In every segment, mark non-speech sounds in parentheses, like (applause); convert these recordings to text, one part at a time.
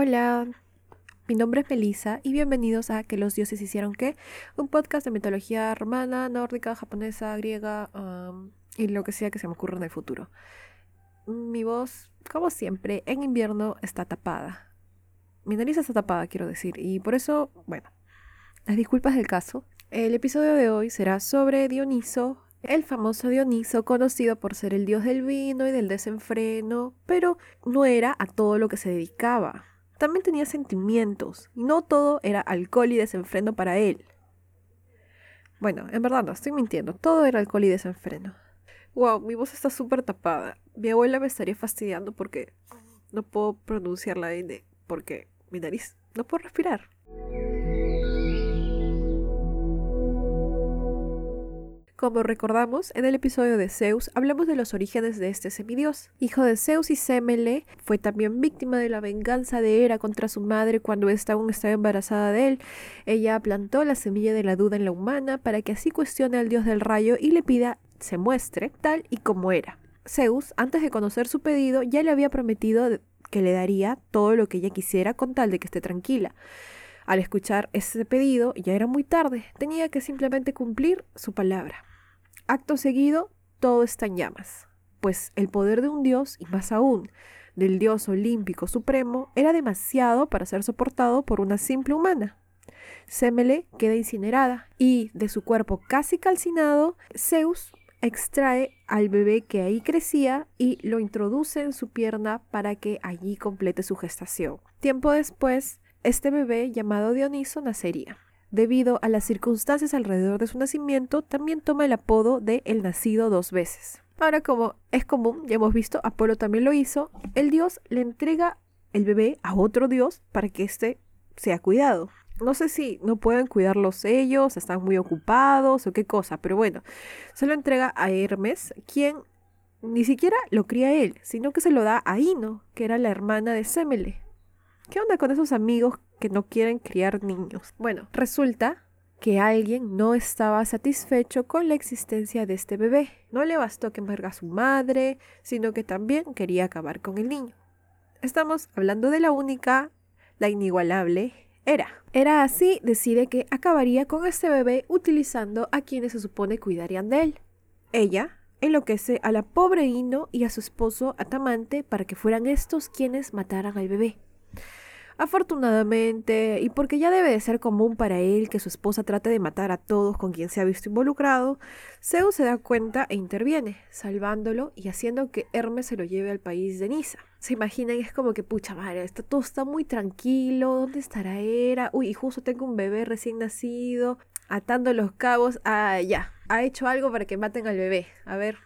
Hola, mi nombre es Melissa y bienvenidos a Que los dioses hicieron qué, un podcast de mitología romana, nórdica, japonesa, griega y lo que sea que se me ocurra en el futuro. Mi voz, como siempre, en invierno está tapada. Mi nariz está tapada, quiero decir, y por eso, bueno, las disculpas del caso. El episodio de hoy será sobre Dioniso, el famoso Dioniso, conocido por ser el dios del vino y del desenfreno, pero no era a todo lo que se dedicaba. También tenía sentimientos, y no todo era alcohol y desenfreno para él. Bueno, en verdad no, estoy mintiendo, todo era alcohol y desenfreno. Wow, mi voz está súper tapada. Mi abuela me estaría fastidiando porque no puedo pronunciar la N, porque mi nariz no puedo respirar. Como recordamos, en el episodio de Zeus hablamos de los orígenes de este semidios. Hijo de Zeus y Semele, fue también víctima de la venganza de Hera contra su madre cuando ésta aún estaba embarazada de él. Ella plantó la semilla de la duda en la humana para que así cuestione al dios del rayo y le pida se muestre tal y como era. Zeus, antes de conocer su pedido, ya le había prometido que le daría todo lo que ella quisiera con tal de que esté tranquila. Al escuchar ese pedido ya era muy tarde, tenía que simplemente cumplir su palabra. Acto seguido, todo está en llamas, pues el poder de un dios, y más aún del dios olímpico supremo, era demasiado para ser soportado por una simple humana. Semele queda incinerada y de su cuerpo casi calcinado, Zeus extrae al bebé que ahí crecía y lo introduce en su pierna para que allí complete su gestación. Tiempo después, este bebé llamado Dioniso nacería. Debido a las circunstancias alrededor de su nacimiento, también toma el apodo de el nacido dos veces. Ahora, como es común, ya hemos visto, Apolo también lo hizo, el dios le entrega el bebé a otro dios para que éste sea cuidado. No sé si no pueden cuidarlos ellos, están muy ocupados o qué cosa, pero bueno, se lo entrega a Hermes, quien ni siquiera lo cría él, sino que se lo da a Ino, que era la hermana de Semele. ¿Qué onda con esos amigos que no quieren criar niños? Bueno, resulta que alguien no estaba satisfecho con la existencia de este bebé. No le bastó que embarga a su madre, sino que también quería acabar con el niño. Estamos hablando de la única, la inigualable, Era. Era así decide que acabaría con este bebé utilizando a quienes se supone cuidarían de él. Ella enloquece a la pobre Ino y a su esposo Atamante para que fueran estos quienes mataran al bebé. Afortunadamente, y porque ya debe de ser común para él que su esposa trate de matar a todos con quien se ha visto involucrado, Zeus se da cuenta e interviene, salvándolo y haciendo que Hermes se lo lleve al país de Nisa. Se imaginan, es como que, pucha madre, esto todo está muy tranquilo, ¿dónde estará Hera? Uy, y justo tengo un bebé recién nacido, atando los cabos, ah, ya, ha hecho algo para que maten al bebé. A ver,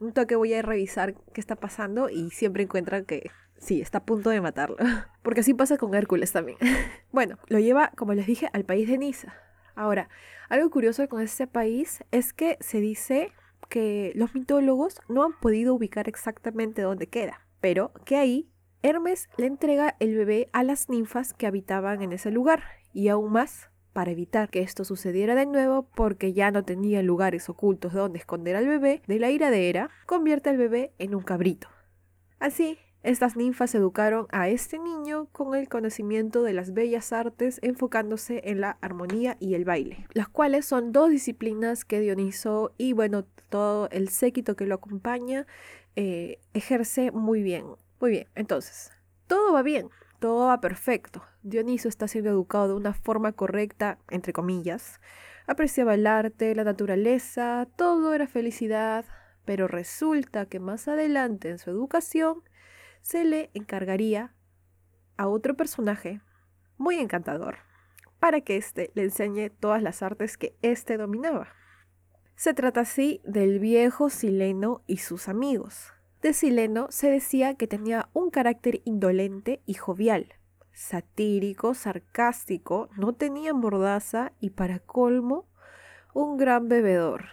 un toque voy a revisar qué está pasando y siempre encuentran que Sí, está a punto de matarlo. (laughs) Porque así pasa con Hércules también. (laughs) bueno, lo lleva, como les dije, al país de Niza. Ahora, algo curioso con este país es que se dice que los mitólogos no han podido ubicar exactamente dónde queda, pero que ahí Hermes le entrega el bebé a las ninfas que habitaban en ese lugar y aún más para evitar que esto sucediera de nuevo porque ya no tenía lugares ocultos donde esconder al bebé de la ira de Hera, convierte al bebé en un cabrito. Así, estas ninfas educaron a este niño con el conocimiento de las bellas artes enfocándose en la armonía y el baile, las cuales son dos disciplinas que Dioniso y bueno, todo el séquito que lo acompaña eh, ejerce muy bien. Muy bien, entonces, todo va bien, todo va perfecto. Dioniso está siendo educado de una forma correcta, entre comillas. Apreciaba el arte, la naturaleza, todo era felicidad, pero resulta que más adelante en su educación se le encargaría a otro personaje muy encantador para que éste le enseñe todas las artes que éste dominaba. Se trata así del viejo Sileno y sus amigos. De Sileno se decía que tenía un carácter indolente y jovial, satírico, sarcástico, no tenía mordaza y para colmo, un gran bebedor.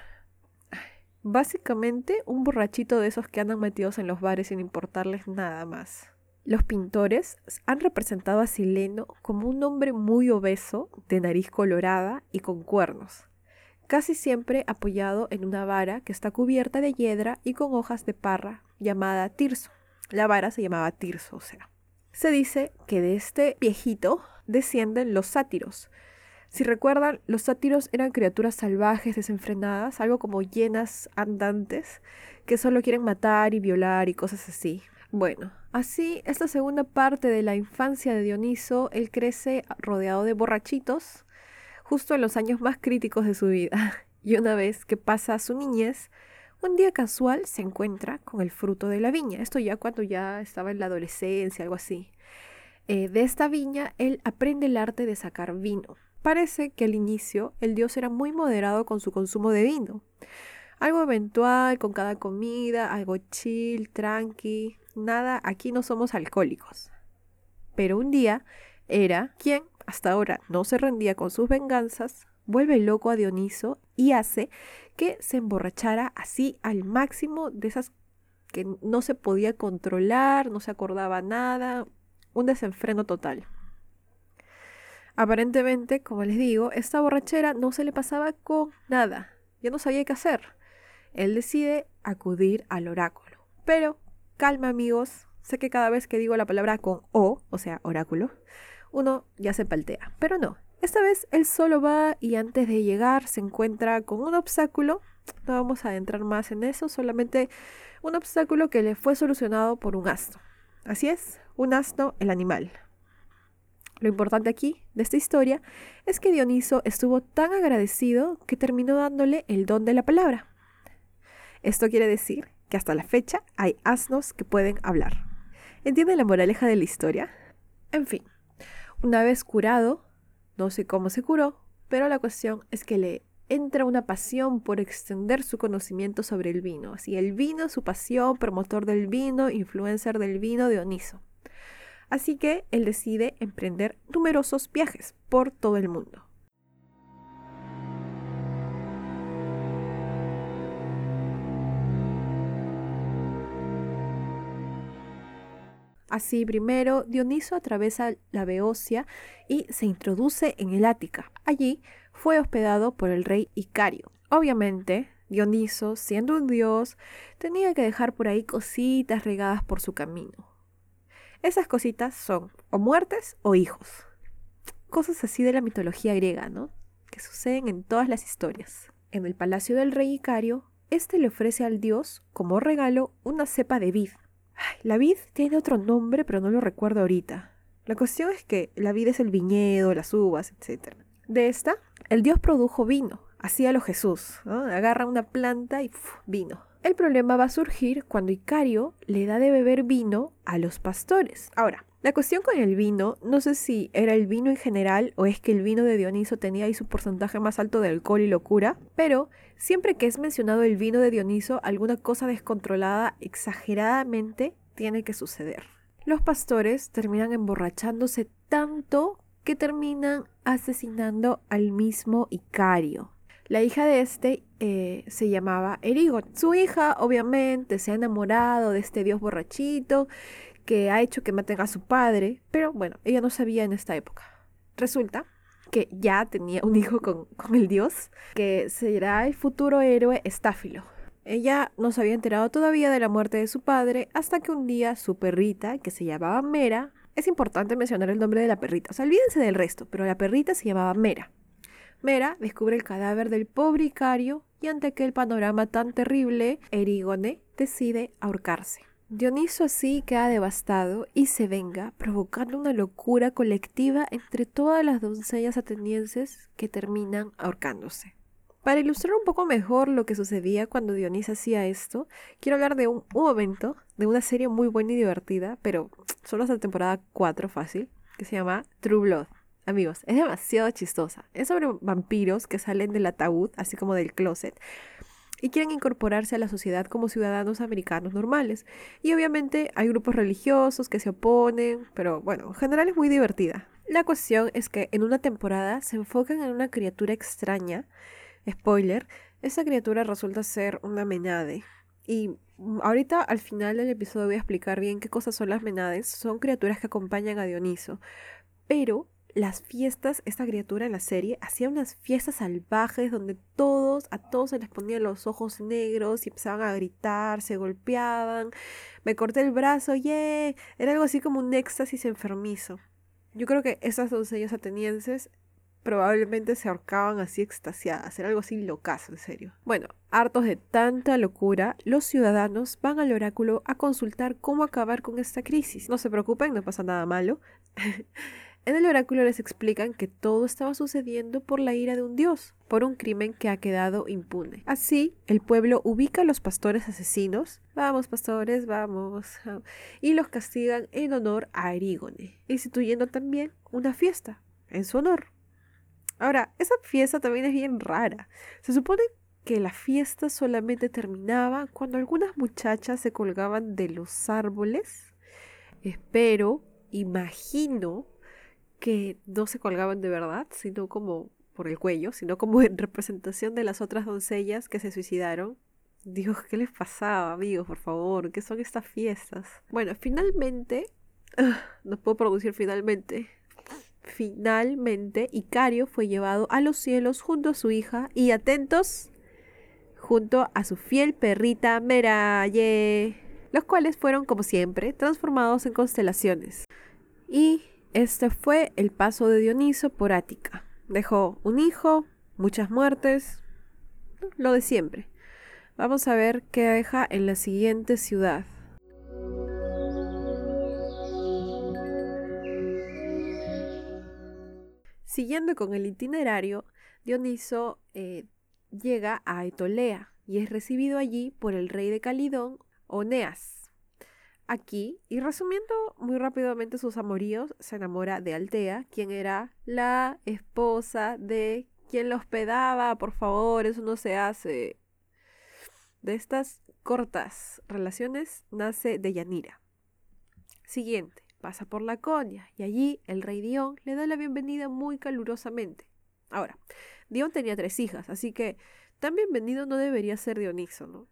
Básicamente un borrachito de esos que andan metidos en los bares sin importarles nada más. Los pintores han representado a Sileno como un hombre muy obeso, de nariz colorada y con cuernos, casi siempre apoyado en una vara que está cubierta de hiedra y con hojas de parra, llamada tirso. La vara se llamaba tirso. Se dice que de este viejito descienden los sátiros. Si recuerdan, los sátiros eran criaturas salvajes, desenfrenadas, algo como llenas andantes, que solo quieren matar y violar y cosas así. Bueno, así, esta segunda parte de la infancia de Dioniso, él crece rodeado de borrachitos, justo en los años más críticos de su vida. (laughs) Y una vez que pasa su niñez, un día casual se encuentra con el fruto de la viña. Esto ya cuando ya estaba en la adolescencia, algo así. Eh, de esta viña, él aprende el arte de sacar vino. Parece que al inicio el dios era muy moderado con su consumo de vino. Algo eventual con cada comida, algo chill, tranqui, nada, aquí no somos alcohólicos. Pero un día era quien hasta ahora no se rendía con sus venganzas, vuelve loco a Dioniso y hace que se emborrachara así al máximo de esas que no se podía controlar, no se acordaba nada, un desenfreno total. Aparentemente, como les digo, esta borrachera no se le pasaba con nada, ya no sabía qué hacer. Él decide acudir al oráculo. Pero, calma amigos, sé que cada vez que digo la palabra con O, o sea, oráculo, uno ya se paltea, pero no, esta vez él solo va y antes de llegar se encuentra con un obstáculo. No vamos a adentrar más en eso, solamente un obstáculo que le fue solucionado por un asno. Así es, un asno, el animal. Lo importante aquí de esta historia es que Dioniso estuvo tan agradecido que terminó dándole el don de la palabra. Esto quiere decir que hasta la fecha hay asnos que pueden hablar. ¿Entienden la moraleja de la historia? En fin, una vez curado, no sé cómo se curó, pero la cuestión es que le entra una pasión por extender su conocimiento sobre el vino. Así, el vino, su pasión, promotor del vino, influencer del vino, Dioniso. Así que él decide emprender numerosos viajes por todo el mundo. Así, primero, Dioniso atraviesa la Beocia y se introduce en el Ática. Allí fue hospedado por el rey Icario. Obviamente, Dioniso, siendo un dios, tenía que dejar por ahí cositas regadas por su camino. Esas cositas son o muertes o hijos. Cosas así de la mitología griega, ¿no? Que suceden en todas las historias. En el palacio del rey Icario, este le ofrece al dios como regalo una cepa de vid, la vid tiene otro nombre, pero no lo recuerdo ahorita. La cuestión es que la vid es el viñedo, las uvas, etc. De esta, el dios produjo vino, así a lo Jesús. Agarra una planta y vino. El problema va a surgir cuando Icario le da de beber vino a los pastores. Ahora, la cuestión con el vino, no sé si era el vino en general o es que el vino de Dioniso tenía ahí su porcentaje más alto de alcohol y locura, pero siempre que es mencionado el vino de Dioniso, alguna cosa descontrolada exageradamente tiene que suceder. Los pastores terminan emborrachándose tanto que terminan asesinando al mismo Icario. La hija de este eh, se llamaba Erigon. Su hija obviamente se ha enamorado de este dios borrachito que ha hecho que maten a su padre, pero bueno, ella no sabía en esta época. Resulta que ya tenía un hijo con, con el dios, que será el futuro héroe Estáfilo. Ella no se había enterado todavía de la muerte de su padre hasta que un día su perrita, que se llamaba Mera, es importante mencionar el nombre de la perrita, o olvídense del resto, pero la perrita se llamaba Mera. Mera descubre el cadáver del pobre Icario y ante aquel panorama tan terrible, Erigone decide ahorcarse. Dioniso así queda devastado y se venga, provocando una locura colectiva entre todas las doncellas atenienses que terminan ahorcándose. Para ilustrar un poco mejor lo que sucedía cuando Dionisio hacía esto, quiero hablar de un, momento de una serie muy buena y divertida, pero solo hasta temporada 4 fácil, que se llama True Blood. Amigos, es demasiado chistosa. Es sobre vampiros que salen del ataúd, así como del closet, y quieren incorporarse a la sociedad como ciudadanos americanos normales. Y obviamente hay grupos religiosos que se oponen, pero bueno, en general es muy divertida. La cuestión es que en una temporada se enfocan en una criatura extraña Spoiler, esa criatura resulta ser una menade. Y ahorita al final del episodio voy a explicar bien qué cosas son las menades. Son criaturas que acompañan a Dioniso. Pero las fiestas, esta criatura en la serie hacía unas fiestas salvajes donde todos, a todos se les ponían los ojos negros y empezaban a gritar, se golpeaban, me corté el brazo, yeah, era algo así como un éxtasis enfermizo. Yo creo que esas doncellas atenienses probablemente se ahorcaban así extasiadas, era algo así locazo, en serio. Bueno, hartos de tanta locura, los ciudadanos van al oráculo a consultar cómo acabar con esta crisis. No se preocupen, no pasa nada malo. (laughs) En el oráculo les explican que todo estaba sucediendo por la ira de un dios, por un crimen que ha quedado impune. Así, el pueblo ubica a los pastores asesinos, vamos pastores, vamos, (laughs) y los castigan en honor a Erígone, instituyendo también una fiesta en su honor. Ahora, esa fiesta también es bien rara. Se supone que la fiesta solamente terminaba cuando algunas muchachas se colgaban de los árboles. Espero, imagino que no se colgaban de verdad, sino como por el cuello, sino como en representación de las otras doncellas que se suicidaron. Dios, ¿qué les pasaba, amigos? Por favor, ¿qué son estas fiestas? Bueno, finalmente, (sighs) no puedo producir finalmente. Finalmente, Icario fue llevado a los cielos junto a su hija y atentos, junto a su fiel perrita Meraye, los cuales fueron, como siempre, transformados en constelaciones. Y este fue el paso de Dioniso por Ática. Dejó un hijo, muchas muertes, lo de siempre. Vamos a ver qué deja en la siguiente ciudad. Siguiendo con el itinerario, Dioniso eh, llega a Etolea y es recibido allí por el rey de Calidón, Oneas aquí y resumiendo muy rápidamente sus amoríos, se enamora de Altea, quien era la esposa de quien lo hospedaba, por favor, eso no se hace. De estas cortas relaciones nace Deyanira. Siguiente, pasa por la Laconia y allí el rey Dion le da la bienvenida muy calurosamente. Ahora, Dion tenía tres hijas, así que tan bienvenido no debería ser Dioniso, ¿no?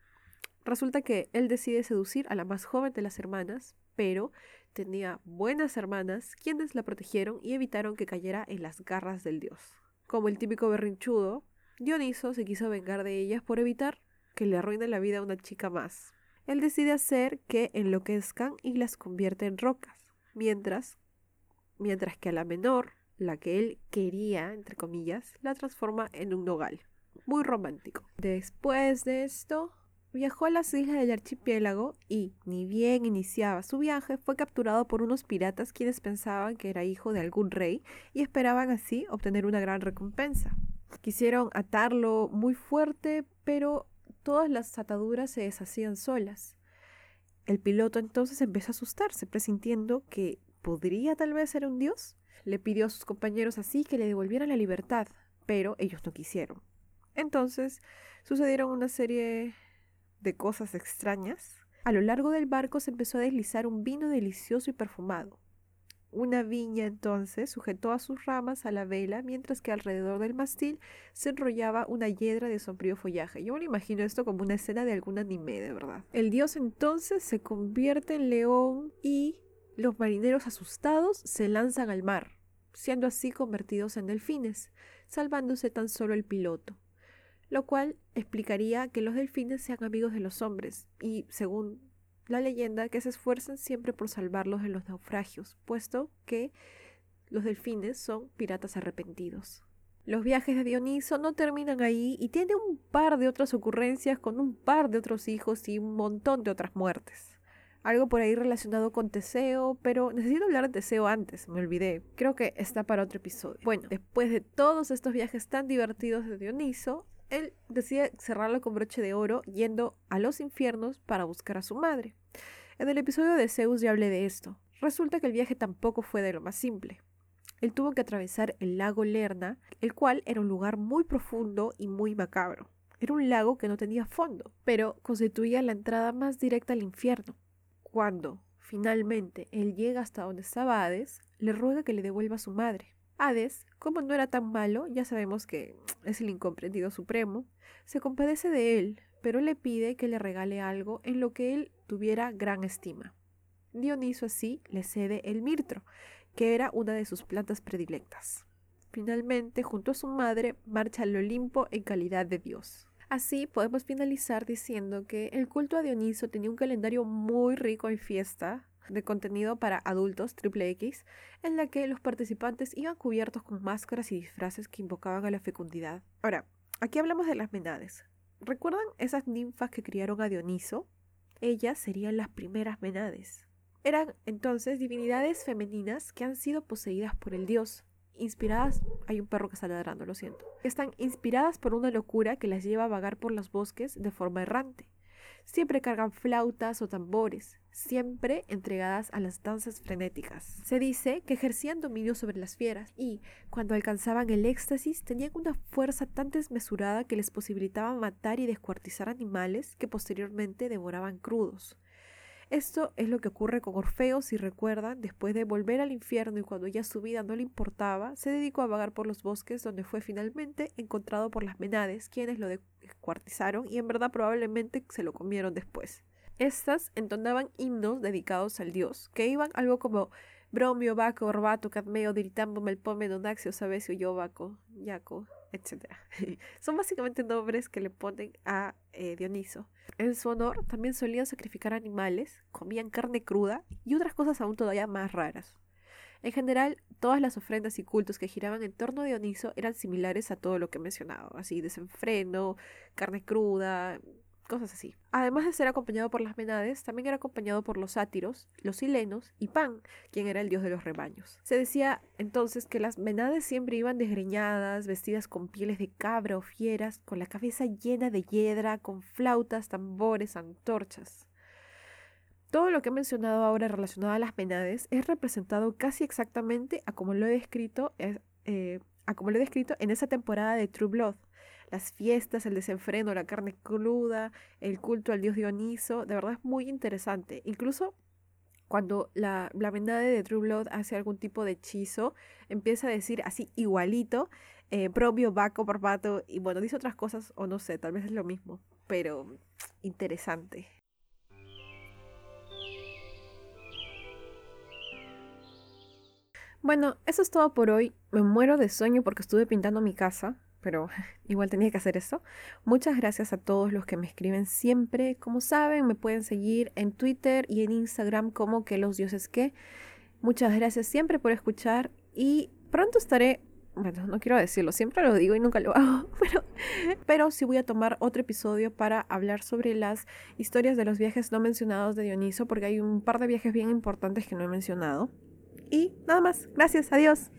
Resulta que él decide seducir a la más joven de las hermanas, pero tenía buenas hermanas quienes la protegieron y evitaron que cayera en las garras del dios. Como el típico berrinchudo, Dioniso se quiso vengar de ellas por evitar que le arruine la vida a una chica más. Él decide hacer que enloquezcan y las convierte en rocas, mientras, mientras que a la menor, la que él quería, entre comillas, la transforma en un nogal. Muy romántico. Después de esto, Viajó a las islas del archipiélago y, ni bien iniciaba su viaje, fue capturado por unos piratas quienes pensaban que era hijo de algún rey y esperaban así obtener una gran recompensa. Quisieron atarlo muy fuerte, pero todas las ataduras se deshacían solas. El piloto entonces empezó a asustarse, presintiendo que podría tal vez ser un dios. Le pidió a sus compañeros así que le devolvieran la libertad, pero ellos no quisieron. Entonces sucedieron una serie de cosas extrañas, a lo largo del barco se empezó a deslizar un vino delicioso y perfumado. Una viña entonces sujetó a sus ramas a la vela, mientras que alrededor del mastil se enrollaba una hiedra de sombrío follaje. Yo me imagino esto como una escena de algún anime, de verdad. El dios entonces se convierte en león y los marineros asustados se lanzan al mar, siendo así convertidos en delfines, salvándose tan solo el piloto lo cual explicaría que los delfines sean amigos de los hombres y, según la leyenda, que se esfuercen siempre por salvarlos de los naufragios, puesto que los delfines son piratas arrepentidos. Los viajes de Dioniso no terminan ahí y tiene un par de otras ocurrencias con un par de otros hijos y un montón de otras muertes. Algo por ahí relacionado con Teseo, pero necesito hablar de Teseo antes, me olvidé. Creo que está para otro episodio. Bueno, después de todos estos viajes tan divertidos de Dioniso, él decide cerrarlo con broche de oro yendo a los infiernos para buscar a su madre. En el episodio de Zeus ya hablé de esto. Resulta que el viaje tampoco fue de lo más simple. Él tuvo que atravesar el lago Lerna, el cual era un lugar muy profundo y muy macabro. Era un lago que no tenía fondo, pero constituía la entrada más directa al infierno. Cuando, finalmente, él llega hasta donde estaba Hades, le ruega que le devuelva a su madre. Hades, como no era tan malo, ya sabemos que (tsk) es el incomprendido supremo, se compadece de él, pero le pide que le regale algo en lo que él tuviera gran estima. Dioniso así le cede el mirtro, que era una de sus plantas predilectas. Finalmente, junto a su madre, marcha al Olimpo en calidad de dios. Así podemos finalizar diciendo que el culto a Dioniso tenía un calendario muy rico en fiesta, de contenido para adultos triple X, en la que los participantes iban cubiertos con máscaras y disfraces que invocaban a la fecundidad. Ahora, aquí hablamos de las menades. ¿Recuerdan esas ninfas que criaron a Dioniso? Ellas serían las primeras menades. Eran entonces divinidades femeninas que han sido poseídas por el dios, inspiradas, hay un perro que está ladrando, lo siento, están inspiradas por una locura que las lleva a vagar por los bosques de forma errante. Siempre cargan flautas o tambores, siempre entregadas a las danzas frenéticas. Se dice que ejercían dominio sobre las fieras y, cuando alcanzaban el éxtasis, tenían una fuerza tan desmesurada que les posibilitaba matar y descuartizar animales que posteriormente devoraban crudos. Esto es lo que ocurre con Orfeo, si recuerdan, después de volver al infierno y cuando ya su vida no le importaba, se dedicó a vagar por los bosques donde fue finalmente encontrado por las Menades, quienes lo descuartizaron y en verdad probablemente se lo comieron después. Estas entonaban himnos dedicados al dios, que iban algo como Bromio, Baco, Orbato, Cadmeo, Diritambo, Melpome, Donaxio, Sabesio, Yobaco, Yaco, etc. (laughs) Son básicamente nombres que le ponen a eh, Dioniso. En su honor también solían sacrificar animales, comían carne cruda y otras cosas aún todavía más raras. En general, todas las ofrendas y cultos que giraban en torno a Dioniso eran similares a todo lo que he mencionado, así desenfreno, carne cruda, cosas así. Además de ser acompañado por las Menades, también era acompañado por los sátiros, los silenos y Pan, quien era el dios de los rebaños. Se decía entonces que las Menades siempre iban desgreñadas, vestidas con pieles de cabra o fieras, con la cabeza llena de hiedra, con flautas, tambores, antorchas. Todo lo que he mencionado ahora relacionado a las Menades es representado casi exactamente a como lo he descrito, eh, a como lo he descrito en esa temporada de True Blood las fiestas, el desenfreno, la carne cruda, el culto al dios Dioniso, de verdad es muy interesante. Incluso cuando la, la de True Blood hace algún tipo de hechizo, empieza a decir así igualito, eh, propio, vaco, parpato, y bueno, dice otras cosas, o no sé, tal vez es lo mismo, pero interesante. Bueno, eso es todo por hoy. Me muero de sueño porque estuve pintando mi casa pero (laughs) igual tenía que hacer eso. Muchas gracias a todos los que me escriben siempre. Como saben, me pueden seguir en Twitter y en Instagram como que los dioses que. Muchas gracias siempre por escuchar y pronto estaré, bueno, no quiero decirlo, siempre lo digo y nunca lo (laughs) hago, pero, pero sí voy a tomar otro episodio para hablar sobre las historias de los viajes no mencionados de Dioniso, porque hay un par de viajes bien importantes que no he mencionado. Y nada más, gracias, adiós.